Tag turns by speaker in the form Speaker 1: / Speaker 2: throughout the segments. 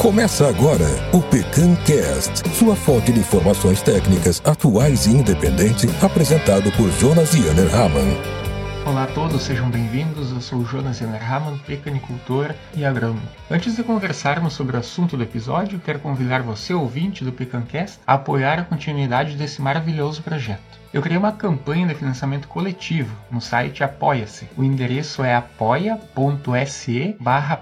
Speaker 1: Começa agora o PecanCast, sua fonte de informações técnicas atuais e independente, apresentado por Jonas Yanner Hamann.
Speaker 2: Olá a todos, sejam bem-vindos. Eu sou Jonas Yanner Hamann, pecanicultor e agrônomo. Antes de conversarmos sobre o assunto do episódio, quero convidar você, ouvinte do PecanCast, a apoiar a continuidade desse maravilhoso projeto. Eu criei uma campanha de financiamento coletivo no site Apoia-se. O endereço é apoia.se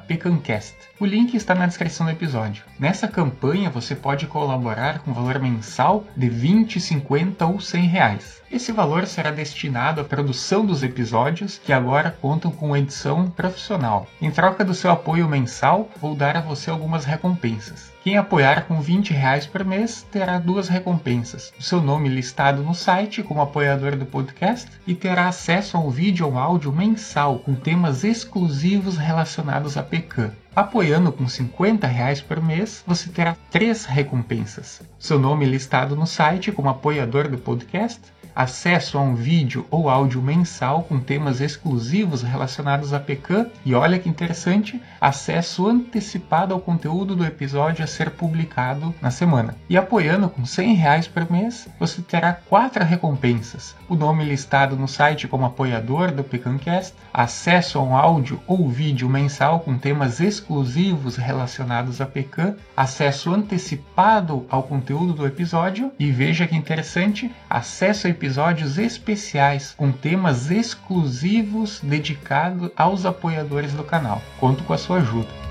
Speaker 2: pecancast. O link está na descrição do episódio. Nessa campanha você pode colaborar com valor mensal de 20, 50 ou 100 reais. Esse valor será destinado à produção dos episódios que agora contam com edição profissional. Em troca do seu apoio mensal, vou dar a você algumas recompensas. Quem apoiar com 20 reais por mês terá duas recompensas: o seu nome listado no site como apoiador do podcast e terá acesso a um vídeo ou áudio mensal com temas exclusivos relacionados a Pecan. Apoiando com 50 reais por mês, você terá três recompensas: seu nome listado no site como apoiador do podcast, acesso a um vídeo ou áudio mensal com temas exclusivos relacionados a Pecan. E olha que interessante, acesso antecipado ao conteúdo do episódio a ser publicado na semana. E apoiando com 100 reais por mês, você terá quatro recompensas: o nome listado no site como apoiador do Pecancast, acesso a um áudio ou vídeo mensal com temas exclusivos relacionados a Pecan, acesso antecipado ao conteúdo do episódio. E veja que interessante, acesso a episódios especiais com temas exclusivos dedicados aos apoiadores do canal. Conto com a sua ajuda.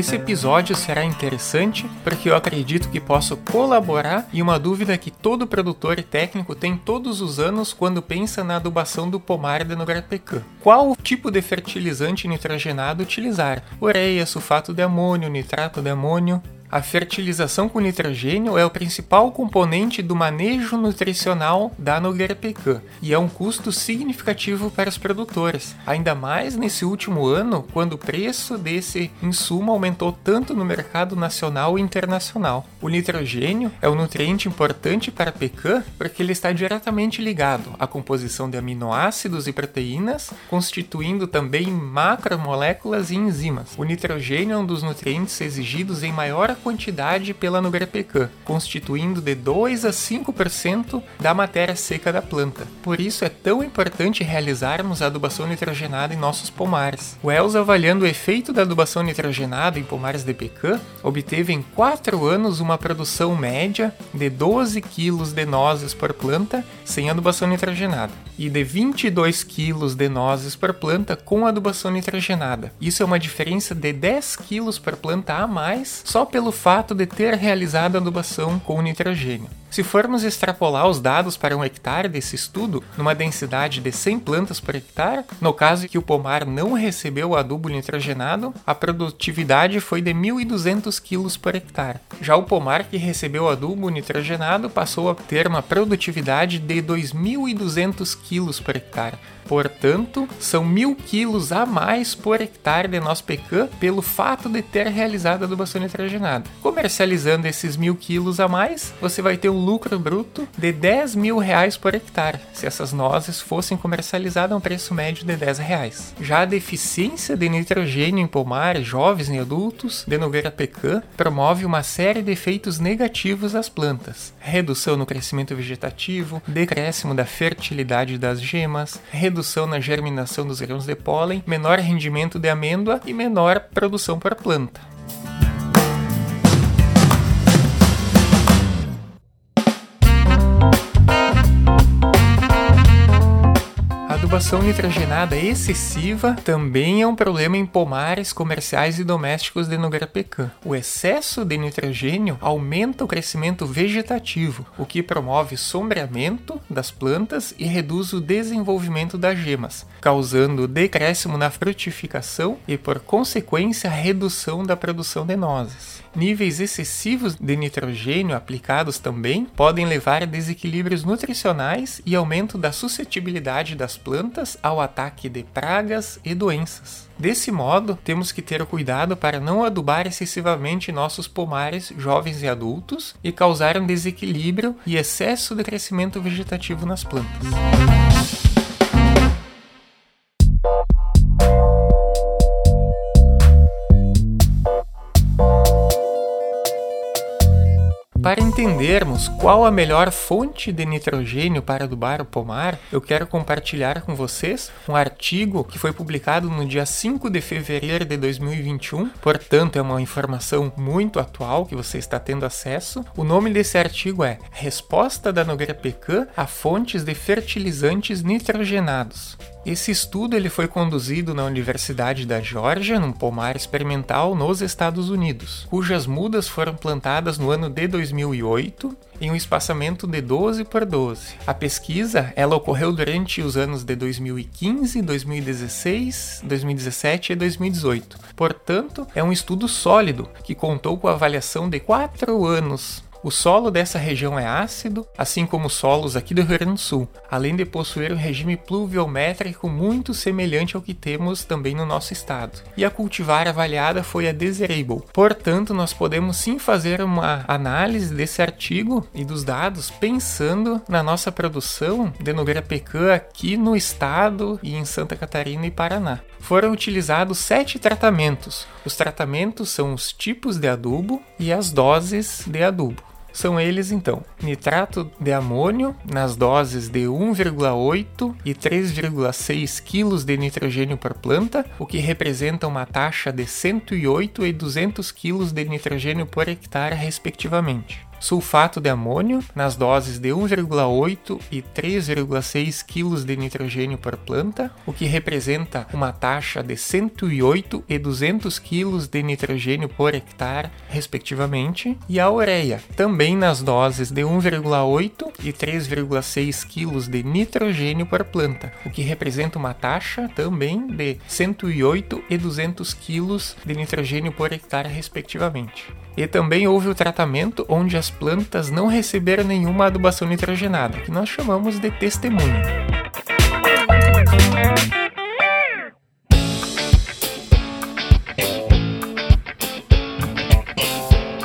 Speaker 2: Esse episódio será interessante porque eu acredito que posso colaborar e uma dúvida que todo produtor e técnico tem todos os anos quando pensa na adubação do pomar de Nogarpecan. Qual tipo de fertilizante nitrogenado utilizar? Ureia, sulfato de amônio, nitrato de amônio? A fertilização com nitrogênio é o principal componente do manejo nutricional da Nogueira Pecan e é um custo significativo para os produtores, ainda mais nesse último ano, quando o preço desse insumo aumentou tanto no mercado nacional e internacional. O nitrogênio é um nutriente importante para a pecan porque ele está diretamente ligado à composição de aminoácidos e proteínas, constituindo também macromoléculas e enzimas. O nitrogênio é um dos nutrientes exigidos em maior quantidade pela Pecan, constituindo de 2 a 5% da matéria seca da planta. Por isso é tão importante realizarmos a adubação nitrogenada em nossos pomares. Wells, avaliando o efeito da adubação nitrogenada em pomares de pecan, obteve em 4 anos uma produção média de 12 kg de nozes por planta sem adubação nitrogenada e de 22 kg de nozes por planta com adubação nitrogenada. Isso é uma diferença de 10 kg por planta a mais só pelo pelo fato de ter realizado a adubação com nitrogênio. Se formos extrapolar os dados para um hectare desse estudo, numa densidade de 100 plantas por hectare, no caso que o pomar não recebeu o adubo nitrogenado, a produtividade foi de 1.200 kg por hectare. Já o pomar que recebeu adubo nitrogenado passou a ter uma produtividade de 2.200 kg por hectare. Portanto, são mil quilos a mais por hectare de nosso pecan pelo fato de ter realizado adubação nitrogenada. Comercializando esses mil quilos a mais, você vai ter um lucro bruto de 10 mil reais por hectare, se essas nozes fossem comercializadas a um preço médio de 10 reais. Já a deficiência de nitrogênio em pomares jovens e adultos de Nogueira Pecan promove uma série de efeitos negativos às plantas: redução no crescimento vegetativo, decréscimo da fertilidade das gemas, redução na germinação dos grãos de pólen, menor rendimento de amêndoa e menor produção por planta. Adubação nitrogenada excessiva também é um problema em pomares comerciais e domésticos de Nogueira Pecan. O excesso de nitrogênio aumenta o crescimento vegetativo, o que promove sombreamento das plantas e reduz o desenvolvimento das gemas, causando decréscimo na frutificação e, por consequência, redução da produção de nozes. Níveis excessivos de nitrogênio aplicados também podem levar a desequilíbrios nutricionais e aumento da suscetibilidade das plantas ao ataque de pragas e doenças. Desse modo, temos que ter cuidado para não adubar excessivamente nossos pomares jovens e adultos e causar um desequilíbrio e excesso de crescimento vegetativo nas plantas. Entendermos qual a melhor fonte de nitrogênio para adubar o pomar, eu quero compartilhar com vocês um artigo que foi publicado no dia 5 de fevereiro de 2021, portanto é uma informação muito atual que você está tendo acesso. O nome desse artigo é Resposta da Nogueira Pecan a fontes de fertilizantes nitrogenados. Esse estudo ele foi conduzido na Universidade da Geórgia, num pomar experimental nos Estados Unidos, cujas mudas foram plantadas no ano de 2008 em um espaçamento de 12 por 12. A pesquisa ela ocorreu durante os anos de 2015, 2016, 2017 e 2018. Portanto, é um estudo sólido que contou com a avaliação de quatro anos o solo dessa região é ácido, assim como os solos aqui do Rio Grande do Sul, além de possuir um regime pluviométrico muito semelhante ao que temos também no nosso estado. E a cultivar avaliada foi a Desirable. Portanto, nós podemos sim fazer uma análise desse artigo e dos dados pensando na nossa produção de Nogueira Pecan aqui no estado e em Santa Catarina e Paraná. Foram utilizados sete tratamentos. Os tratamentos são os tipos de adubo e as doses de adubo. São eles então: nitrato de amônio nas doses de 1,8 e 3,6 kg de nitrogênio por planta, o que representa uma taxa de 108 e 200 kg de nitrogênio por hectare, respectivamente sulfato de amônio nas doses de 1,8 e 3,6 kg de nitrogênio por planta, o que representa uma taxa de 108 e 200 kg de nitrogênio por hectare, respectivamente, e a ureia, também nas doses de 1,8 e 3,6 kg de nitrogênio por planta, o que representa uma taxa também de 108 e 200 kg de nitrogênio por hectare, respectivamente. E também houve o tratamento onde as plantas não receberam nenhuma adubação nitrogenada, que nós chamamos de testemunho.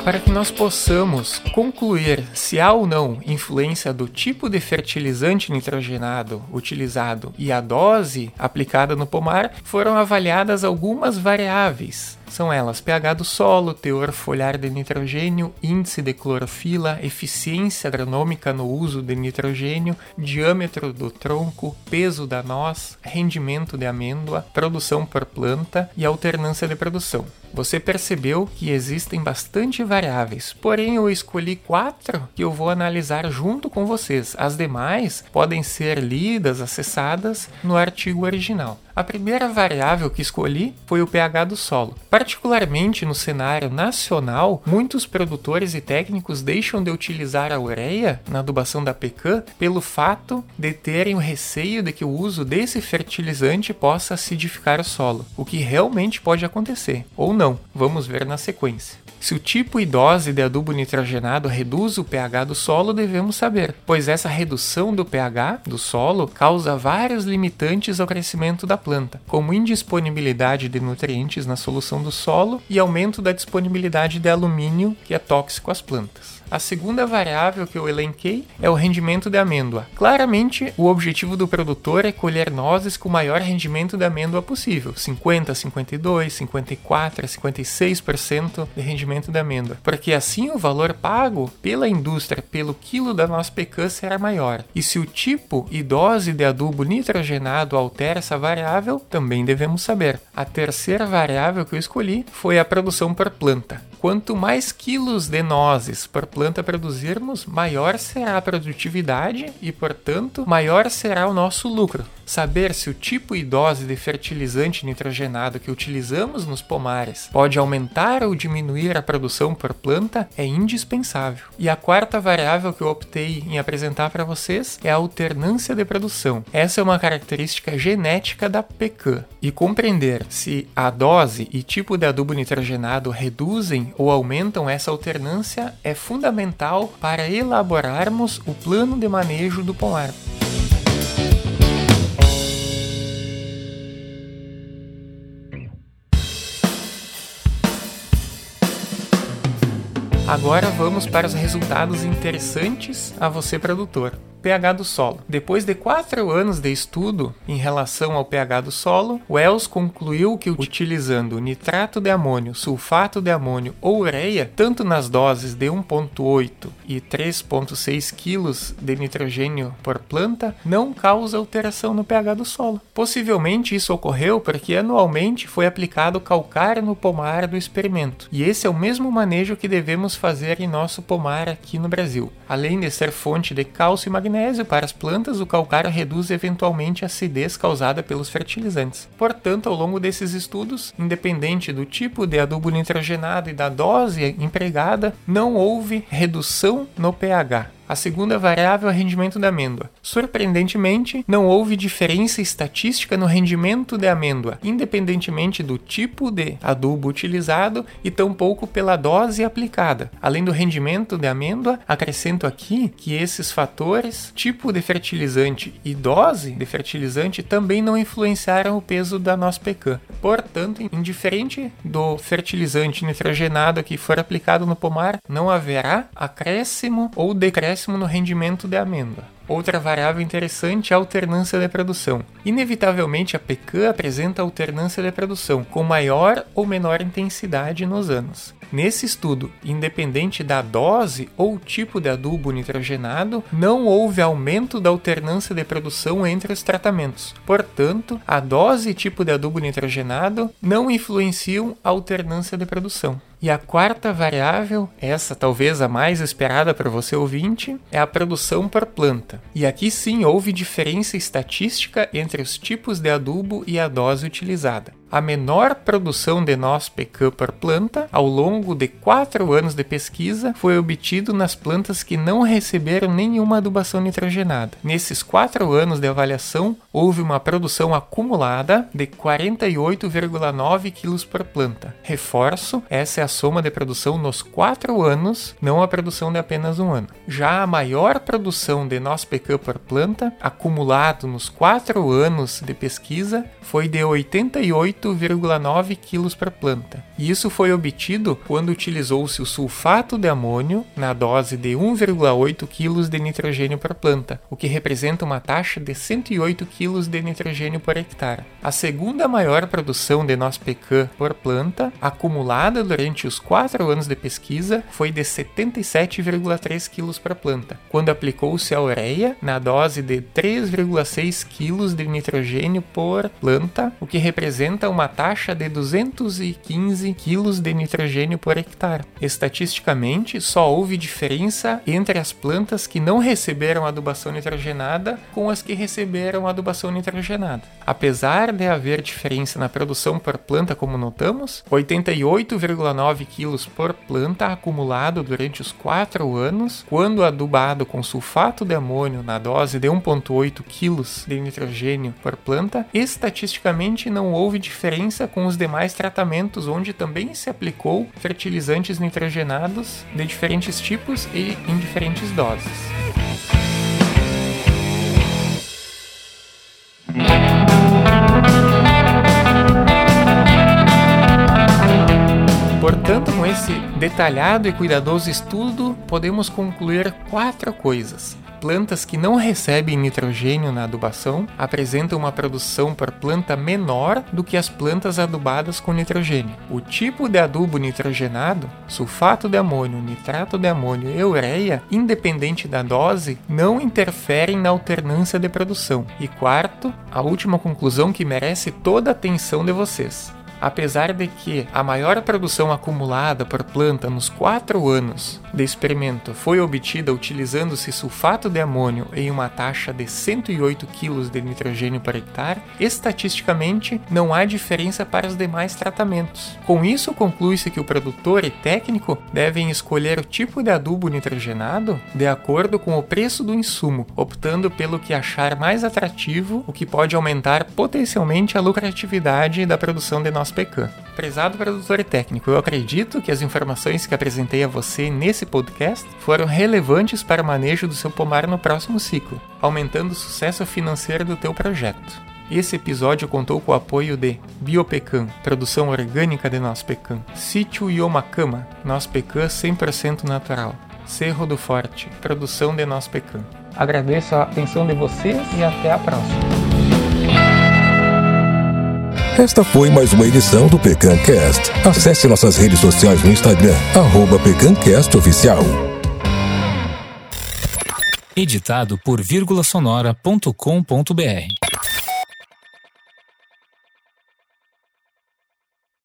Speaker 2: Para que nós possamos concluir se há ou não influência do tipo de fertilizante nitrogenado utilizado e a dose aplicada no pomar, foram avaliadas algumas variáveis são elas pH do solo, teor foliar de nitrogênio, índice de clorofila, eficiência agronômica no uso de nitrogênio, diâmetro do tronco, peso da noz, rendimento de amêndoa, produção por planta e alternância de produção. Você percebeu que existem bastante variáveis, porém eu escolhi quatro que eu vou analisar junto com vocês. As demais podem ser lidas, acessadas no artigo original. A primeira variável que escolhi foi o pH do solo. Particularmente no cenário nacional, muitos produtores e técnicos deixam de utilizar a ureia na adubação da pecan pelo fato de terem o receio de que o uso desse fertilizante possa acidificar o solo, o que realmente pode acontecer, ou não. Vamos ver na sequência. Se o tipo e dose de adubo nitrogenado reduz o pH do solo, devemos saber, pois essa redução do pH do solo causa vários limitantes ao crescimento da planta, como indisponibilidade de nutrientes na solução do solo e aumento da disponibilidade de alumínio, que é tóxico às plantas. A segunda variável que eu elenquei é o rendimento de amêndoa. Claramente, o objetivo do produtor é colher nozes com o maior rendimento de amêndoa possível, 50, 52, 54, 56% de rendimento de amêndoa, porque assim o valor pago pela indústria pelo quilo da noz pecan será maior. E se o tipo e dose de adubo nitrogenado altera essa variável, também devemos saber. A terceira variável que eu escolhi foi a produção por planta. Quanto mais quilos de nozes por planta produzirmos, maior será a produtividade e, portanto, maior será o nosso lucro. Saber se o tipo e dose de fertilizante nitrogenado que utilizamos nos pomares pode aumentar ou diminuir a produção por planta é indispensável. E a quarta variável que eu optei em apresentar para vocês é a alternância de produção. Essa é uma característica genética da PK e compreender se a dose e tipo de adubo nitrogenado reduzem ou aumentam essa alternância é fundamental para elaborarmos o plano de manejo do pomar. Agora vamos para os resultados interessantes a você, produtor pH do solo. Depois de quatro anos de estudo em relação ao pH do solo, Wells concluiu que utilizando nitrato de amônio, sulfato de amônio ou ureia, tanto nas doses de 1,8 e 3,6 kg de nitrogênio por planta, não causa alteração no pH do solo. Possivelmente isso ocorreu porque anualmente foi aplicado calcário no pomar do experimento, e esse é o mesmo manejo que devemos fazer em nosso pomar aqui no Brasil. Além de ser fonte de cálcio e magnésio, magnésio para as plantas, o calcário reduz eventualmente a acidez causada pelos fertilizantes. Portanto, ao longo desses estudos, independente do tipo de adubo nitrogenado e da dose empregada, não houve redução no pH. A segunda variável é o rendimento da amêndoa. Surpreendentemente, não houve diferença estatística no rendimento da amêndoa, independentemente do tipo de adubo utilizado e tampouco pela dose aplicada. Além do rendimento da amêndoa, acrescento aqui que esses fatores, tipo de fertilizante e dose de fertilizante, também não influenciaram o peso da nossa pecan. Portanto, indiferente do fertilizante nitrogenado que for aplicado no pomar, não haverá acréscimo ou decréscimo acréscimo no rendimento de amêndoa. Outra variável interessante é a alternância de produção. Inevitavelmente, a pecan apresenta alternância de produção, com maior ou menor intensidade nos anos. Nesse estudo, independente da dose ou tipo de adubo nitrogenado, não houve aumento da alternância de produção entre os tratamentos. Portanto, a dose e tipo de adubo nitrogenado não influenciam a alternância de produção. E a quarta variável, essa talvez a mais esperada para você ouvinte, é a produção por planta. E aqui sim houve diferença estatística entre os tipos de adubo e a dose utilizada a menor produção de noz pecan por planta ao longo de quatro anos de pesquisa foi obtido nas plantas que não receberam nenhuma adubação nitrogenada. Nesses quatro anos de avaliação, houve uma produção acumulada de 48,9 kg por planta. Reforço, essa é a soma de produção nos quatro anos, não a produção de apenas um ano. Já a maior produção de noz pecan por planta, acumulado nos quatro anos de pesquisa, foi de 88 8,9 kg por planta. E isso foi obtido quando utilizou-se o sulfato de amônio na dose de 1,8 kg de nitrogênio por planta, o que representa uma taxa de 108 kg de nitrogênio por hectare. A segunda maior produção de noz pecan por planta, acumulada durante os quatro anos de pesquisa, foi de 77,3 kg por planta, quando aplicou-se a ureia na dose de 3,6 kg de nitrogênio por planta, o que representa apresenta uma taxa de 215 kg de nitrogênio por hectare. Estatisticamente, só houve diferença entre as plantas que não receberam adubação nitrogenada com as que receberam adubação nitrogenada. Apesar de haver diferença na produção por planta, como notamos, 88,9 kg por planta acumulado durante os 4 anos, quando adubado com sulfato de amônio na dose de 1,8 kg de nitrogênio por planta, estatisticamente não houve diferença diferença com os demais tratamentos, onde também se aplicou fertilizantes nitrogenados de diferentes tipos e em diferentes doses. Portanto, com esse detalhado e cuidadoso estudo, podemos concluir quatro coisas plantas que não recebem nitrogênio na adubação apresentam uma produção por planta menor do que as plantas adubadas com nitrogênio. O tipo de adubo nitrogenado, sulfato de amônio, nitrato de amônio e ureia, independente da dose, não interferem na alternância de produção. E quarto, a última conclusão que merece toda a atenção de vocês. Apesar de que a maior produção acumulada por planta nos quatro anos de experimento foi obtida utilizando-se sulfato de amônio em uma taxa de 108 kg de nitrogênio por hectare, estatisticamente não há diferença para os demais tratamentos. Com isso, conclui-se que o produtor e técnico devem escolher o tipo de adubo nitrogenado de acordo com o preço do insumo, optando pelo que achar mais atrativo, o que pode aumentar potencialmente a lucratividade da produção de nossa pecan. Prezado produtor e técnico, eu acredito que as informações que apresentei a você nesse podcast foram relevantes para o manejo do seu pomar no próximo ciclo, aumentando o sucesso financeiro do teu projeto. Esse episódio contou com o apoio de Biopecan, produção orgânica de nosso pecan. Sítio Yomacama, nosso pecan 100% natural. Cerro do Forte, produção de nosso pecan. Agradeço a atenção de vocês e até a próxima.
Speaker 1: Esta foi mais uma edição do PecanCast. Acesse nossas redes sociais no Instagram, arroba PecanCastOficial.
Speaker 3: Editado por vírgulasonora.com.br